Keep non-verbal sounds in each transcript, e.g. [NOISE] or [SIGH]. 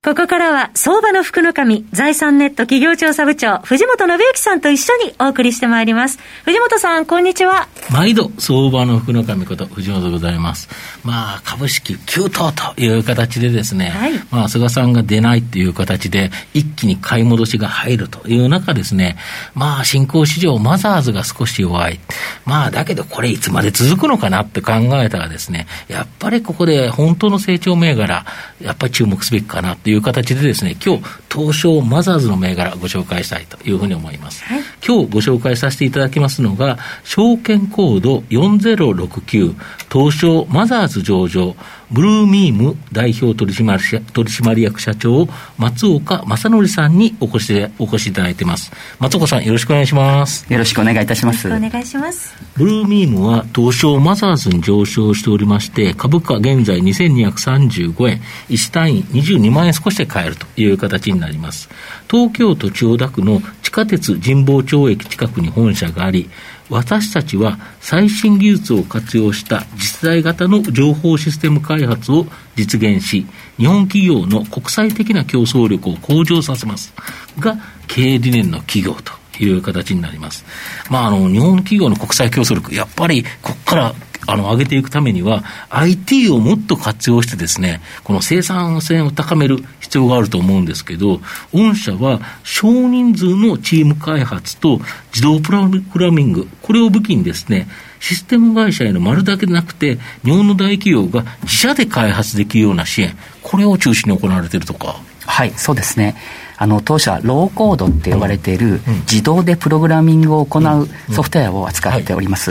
ここからは、相場の福の神、財産ネット企業調査部長、藤本信之さんと一緒にお送りしてまいります。藤本さん、こんにちは。毎度、相場の福の神こと、藤本でございます。まあ、株式急騰という形でですね、はい、まあ、菅さんが出ないっていう形で、一気に買い戻しが入るという中ですね、まあ、新興市場、マザーズが少し弱い。まあ、だけどこれいつまで続くのかなって考えたらですね、やっぱりここで本当の成長銘柄、やっぱり注目すべきかなっていういう形でですね、今日、東証マザーズの銘柄ご紹介したいというふうに思います。はい、今日ご紹介させていただきますのが、証券コード4069、東証マザーズ上場、ブルーミーム代表取締取締役社長、松岡正則さんにお越しお越しいただいてます。松岡さん、よろしくお願いします。よろしくお願いいたします。お願いします。ブルーミームは東証マザーズに上昇しておりまして、株価現在2235円、1単位22万円少しで買えるという形になります。東京都千代田区の地下鉄神保町駅近くに本社があり、私たちは最新技術を活用した次世代型の情報システム開発を実現し、日本企業の国際的な競争力を向上させますが、経営理念の企業という形になります。まあ、あの、日本企業の国際競争力、やっぱりここからあの、上げていくためには、IT をもっと活用してですね、この生産性を高める必要があると思うんですけど、御社は少人数のチーム開発と自動プログラミング、これを武器にですね、システム会社への丸だけでなくて、日本の大企業が自社で開発できるような支援、これを中心に行われているとか。はい、そうですね。あの当社ローコードって呼ばれている自動でプログラミングを行うソフトウェアを扱っております。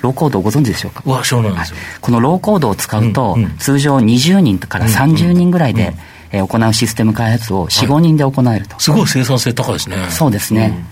ローコードをご存知でしょうか？わそうなんですよ、はい、このローコードを使うと、うんうん、通常20人から30人ぐらいで、えー、行うシステム開発を4、5人で行えると。すごい生産性高いですね。そうですね。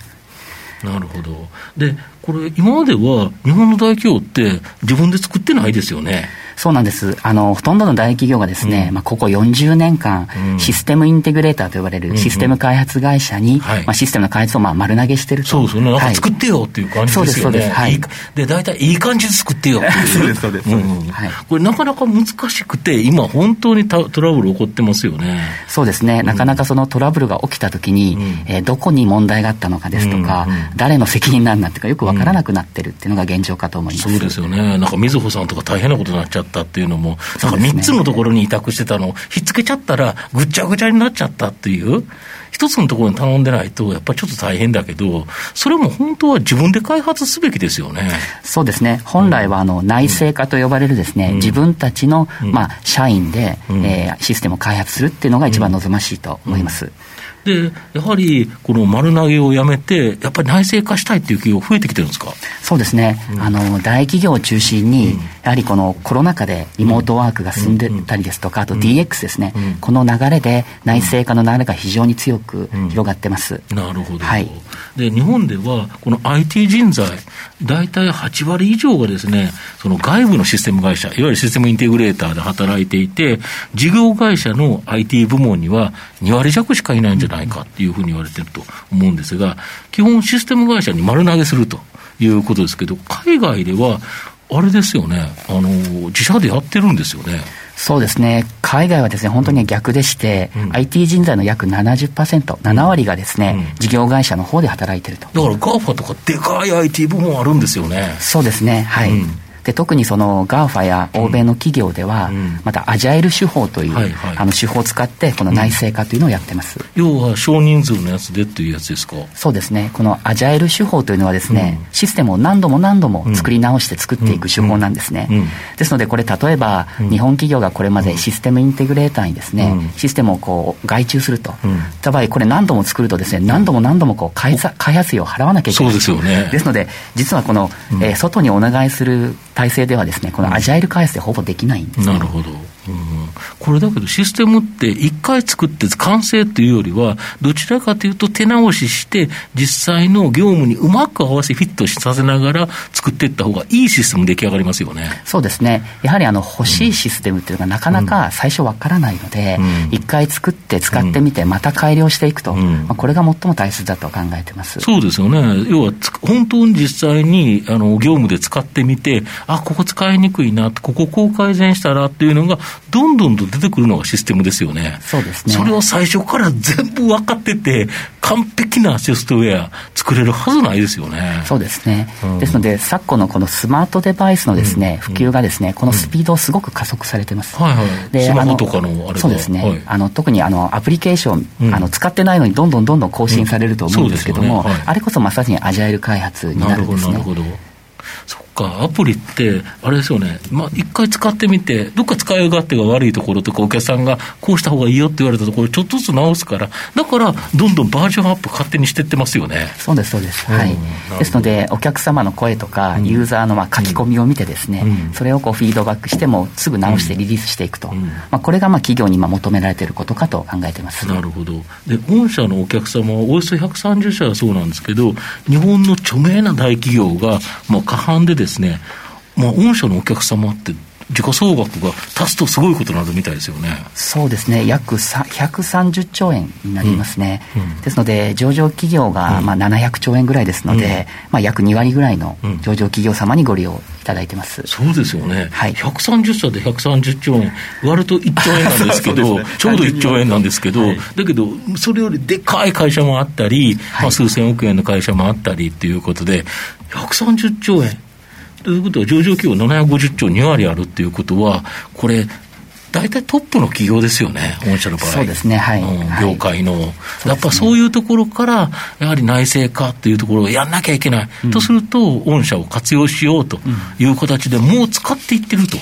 うん、なるほど。で、これ、今までは日本の大企業って自分で作ってないですよね。そうなんです。あの、ほとんどの大企業がですね、うん、まあ、ここ40年間、うん、システムインテグレーターと呼ばれるシステム開発会社に、うんうん、まあ、システムの開発をまあ丸投げしてると。そうですね。なんか作ってよっていう感じですよね。そうです、そうです。はい。で、大体いい感じで作ってよっていう。そうです、そうです。うん、はい。これなかなか難しくて、今本当にトラブル起こってますよね。そうですね。なかなかそのトラブルが起きたときに、うん、えー、どこに問題があったのかですとか、うんうん、誰の責任なんだっていうか、よくわからなくなってるっていうのが現状かと思います。そうですよね。なんか、みずほさんとか大変なことになっちゃったっていうのも、だから3つのところに委託してたのをひっつけちゃったら、ぐっちゃぐちゃになっちゃったっていう。一つのところに頼んでないと、やっぱりちょっと大変だけど、それも本当は自分で開発すべきですよね。そうですね。本来はあの内製化と呼ばれるですね、うん、自分たちの、まあ、社員で、うん、えー、システムを開発するっていうのが一番望ましいと思います。うんで、やはりこの丸投げをやめて、やっぱり内製化したいっていう企業、増えてきてるんですか？そうですね、うん、あの大企業を中心に、うん、やはりこのコロナ禍でリモートワークが進んでたりですとか、あと DX ですね、この流れで内製化の流れが非常に強く広がってます。なるほど、はい、で日本では、この IT 人材、大体8割以上がですね、その外部のシステム会社、いわゆるシステムインテグレーターで働いていて、事業会社の IT 部門には2割弱しかいないんじゃないかっていうふうに言われてると思うんですが、基本システム会社に丸投げするということですけど、海外では、あれですよね、あの、自社でやってるんですよね。そうですね、海外はですね本当に逆でして、うん、IT 人材の約70%、7割がですね、うん、事業会社の方で働いてると。だから GAFA とかでかい IT 部門あるんですよね。そうですね、はい。うんで特にその GAFA や欧米の企業では、またアジャイル手法という、はいはい、あの手法を使ってこの内製化というのをやってます、要は少人数のやつでっていうやつですか？そうですね。このアジャイル手法というのはですね、システムを何度も何度も作り直して作っていく手法なんですね、ですのでこれ例えば、日本企業がこれまでシステムインテグレーターにですね、システムをこう外注すると、うん、た場合これ何度も作るとですね何度も何度もこう開開発費を払わなきゃいけない。そうですよね。ですので実はこの、えー、外にお願いする体制ではですねこのアジャイル開発でほぼできないんです、ね、なるほど、これだけど、システムって一回作って完成というよりは、どちらかというと手直しして、実際の業務にうまく合わせフィットさせながら作っていった方がいいシステム出来上がりますよね。そうですね。やはりあの欲しいシステムっていうのがなかなか最初わからないので、一、うん、回作って使ってみてまた改良していくと、うん、まあ、これが最も大切だと考えてます。そうですよね。要は本当に実際にあの業務で使ってみて、あ、ここ使いにくいな、こここう改善したらっていうのが、どんどんと出てくるのがシステムですよね。そうですね。それを最初から全部分かってて、完璧なソフトウェア作れるはずないですよね。そうですね。うん、ですので、昨今のこのスマートデバイスのですね、うん、普及がですね、このスピードをすごく加速されてます。はいはい。で、スマホとかのあれそうですね。はい、あの特にあのアプリケーション、あの使ってないのにどんどんどんどん更新されると思うんですけども、ねはい、あれこそまさにアジャイル開発になるんですね。なるほど。そか、アプリって、あれですよね、まあ、一回使ってみて、どっか使い勝手が悪いところとか、お客さんがこうした方がいいよって言われたところ、ちょっとずつ直すから、だから、どんどんバージョンアップ勝手にしてってますよね。そうです、そうです。はい。ですので、お客様の声とか、ユーザーのまあ書き込みを見てですね、うん、それをこうフィードバックしても、すぐ直してリリースしていくと。うん、まあ、これがまあ企業に今求められていることかと考えてます。なるほど。で、御社のお客様はおよそ130社はそうなんですけど、日本の著名な大企業が、まあ、過半でですね、まあ、御社のお客様って、時価総額が足すとすごいことになるみたいですよね。そうですね、約130兆円になりますね。うんうん、ですので、上場企業がまあ700兆円ぐらいですので、うん、まあ、約2割ぐらいの上場企業様にご利用いただいてます。そうですよね。はい、130社で130兆円、割ると1兆円なんですけど、[LAUGHS] ね、[LAUGHS] ちょうど1兆円なんですけど、はい、だけど、それよりでかい会社もあったり、はい、まあ、数千億円の会社もあったりっていうことで、130兆円。ということは、上場企業750兆2割あるっていうことは、これ、大体トップの企業ですよね、御社の場合。そうですね、はい。うん、業界の、はい、やっぱそういうところから、やはり内製化っていうところをやんなきゃいけない、うん、とすると、御社を活用しようという形で、もう使っていってると。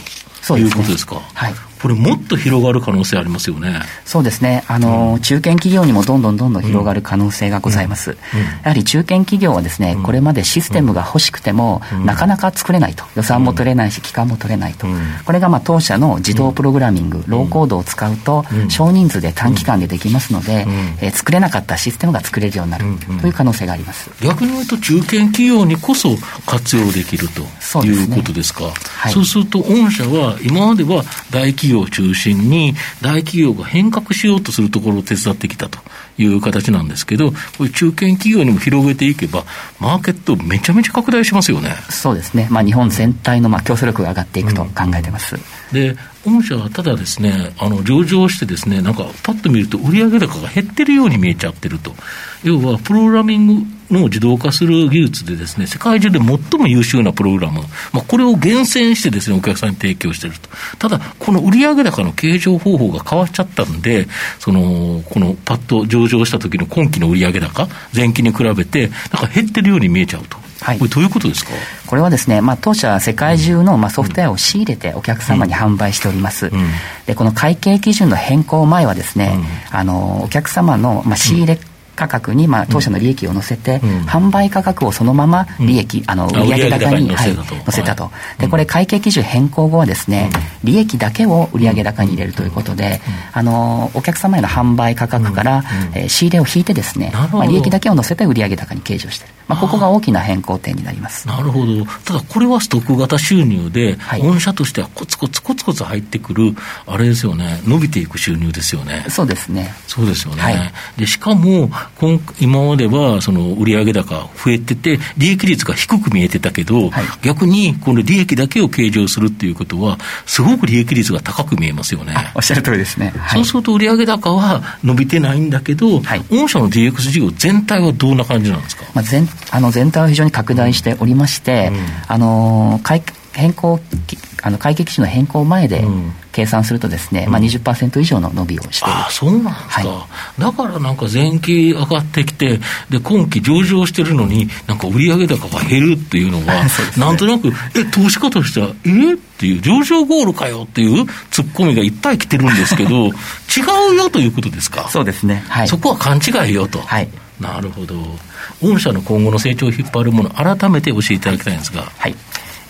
いうことですか。はい。これ、もっと広がる可能性ありますよね。そうですね。あの、うん、中堅企業にもどんどんどんどん広がる可能性がございます。うんうん、やはり中堅企業はですね、これまでシステムが欲しくても、なかなか作れないと。予算も取れないし、期間も取れないと。これが、まあ、当社の自動プログラミング、ローコードを使うと、少人数で短期間でできますので、えー、作れなかったシステムが作れるようになるという可能性があります。逆に言うと、中堅企業にこそ活用できるということですか？そう、ねはい、そうすると、御社は今までは大企業を中心にに大企業が変革しようとするところを手伝ってきたという形なんですけど、こういう中堅企業にも広げていけば、マーケットめちゃめちゃ拡大しますよね。そうですね。まあ日本全体のまあ競争力が上がっていくと考えてます。うん、で、御社はただですね、あの上場してですね、なんかパッと見ると売上高が減ってるように見えちゃってると。要はプログラミングの自動化する技術でですね、世界中で最も優秀なプログラム、まあ、これを厳選してですね、お客さんに提供していると。ただ、この売上高の計上方法が変わっちゃったんで、その、このパッと上場した時の今期の売上高、前期に比べて、なんか減ってるように見えちゃうと。はい、これどういうことですか？これはですね、まあ、当社は世界中の、まあ、ソフトウェアを仕入れてお客様に販売しております、うん、でこの会計基準の変更前はですね、うん、あのお客様の、まあ、仕入れ価格に、まあ、当社の利益を乗せて、うん、販売価格をそのまま利益、うん、あの売上高にはい、乗せたと、でこれ会計基準変更後はですね、うん、利益だけを売上高に入れるということで、あのお客様への販売価格から、うん、えー、仕入れを引いてですね、まあ、利益だけを乗せて売上高に計上している、まあ、ここが大きな変更点になります。なるほど。ただこれはストック型収入で、はい、御社としてはコツコツコツコツ入ってくるあれですよね伸びていく収入ですよね。そうですね。そうですよね、はい、でしかも今今まではその売上高増えてて、利益率が低く見えてたけど、はい、逆にこの利益だけを計上するっていうことは、すごく利益率が高く見えますよね。おっしゃる通りですね。はい、そうすると売上高は伸びてないんだけど、はい、御社の DX 事業全体はどんな感じなんですか、まあ、全あの全体は非常に拡大しておりまして、うん、あの会変更あの会計基準の変更前で計算するとですね、うん。まあ、20%以上の伸びをしている、あそうなんですか、はい、だからなんか前期上がってきてで今期上場してるのになんか売上高が減るっていうのは [LAUGHS] ね、なんとなくえ投資家としてはえっていう上場ゴールかよっていうツッコミがいっぱい来てるんですけど [LAUGHS] 違うよということですか？そうですね、はい、そこは勘違いよと、はい、なるほど。御社の今後の成長を引っ張るもの改めて教えていただきたいんですが。はい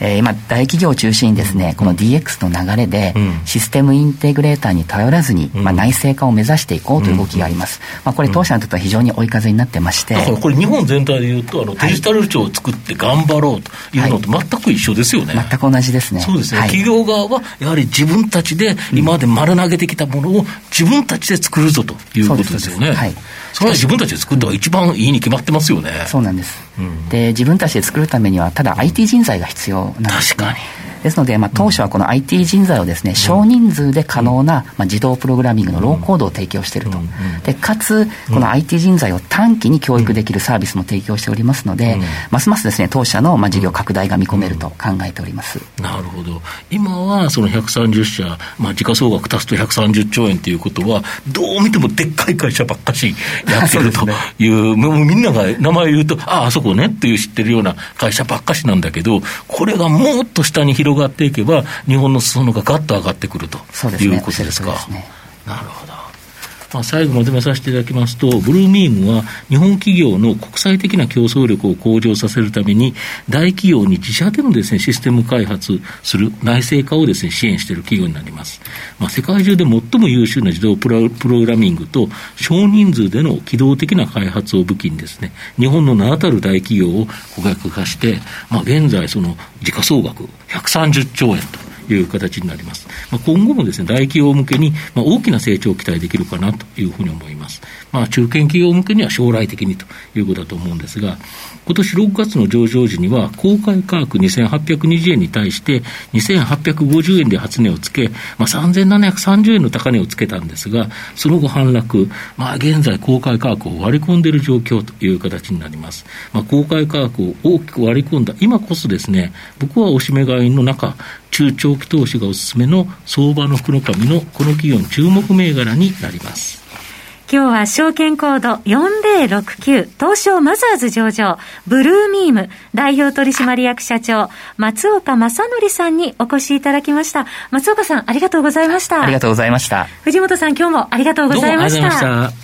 えー、今大企業を中心にですねこの DX の流れで、システムインテグレーターに頼らずに、まあ、内製化を目指していこうという動きがあります、まあ、これ当社にとっては非常に追い風になってまして。だからこれ日本全体でいうとあのデジタル庁を作って頑張ろうというのと全く一緒ですよね、はい、全く同じですね。そうですね、はい、企業側はやはり自分たちで今まで丸投げてきたものを自分たちで作るぞということですよね、はい。それは自分たちで作った方が一番いいに決まってますよね。そうなんです。うん、で、自分たちで作るためには、ただ IT 人材が必要なんです、ね、確かに。ですので、まあ、当初はこの IT 人材をですね、少人数で可能な、まあ、自動プログラミングのローコードを提供していると。で、かつ、この IT 人材を短期に教育できるサービスも提供しておりますので、ますますですね、当社の、まあ、事業拡大が見込めると考えております。なるほど。今は、その130社、まあ、時価総額足すと130兆円ということは、どう見てもでっかい会社ばっかしやってる [LAUGHS] という、もうみんなが名前を言うと、ああ、あそこねっていう知ってるような会社ばっかしなんだけど、これがもっと下に広がっていけば、日本の裾野がガッと上がってくるということですか。すね、なるほど。まあ、最後まとめさせていただきますと、ブルーミームは日本企業の国際的な競争力を向上させるために、大企業に自社でのです、ね、システム開発する内製化をです、ね、支援している企業になります。まあ、世界中で最も優秀な自動プログラミングと少人数での機動的な開発を武器にですね、日本の名だたる大企業を顧客化して、まあ、現在その時価総額130兆円と。いう形になります。まあ、今後もですね、大企業向けに、まあ、大きな成長を期待できるかなというふうに思います。まあ、中堅企業向けには将来的にということだと思うんですが、今年6月の上場時には、公開価格2820円に対して、2850円で初値をつけ、まあ、3730円の高値をつけたんですが、その後反落、まあ、現在公開価格を割り込んでいる状況という形になります。まあ、公開価格を大きく割り込んだ今こそですね、僕はおしめ買いの中、中長期投資がおすすめの相場の福の神のこの企業の注目銘柄になります。今日は証券コード4069東証マザーズ上場ブルーミーム代表取締役社長松岡正則さんにお越しいただきました。松岡さんありがとうございました。ありがとうございました。藤本さん今日もありがとうございました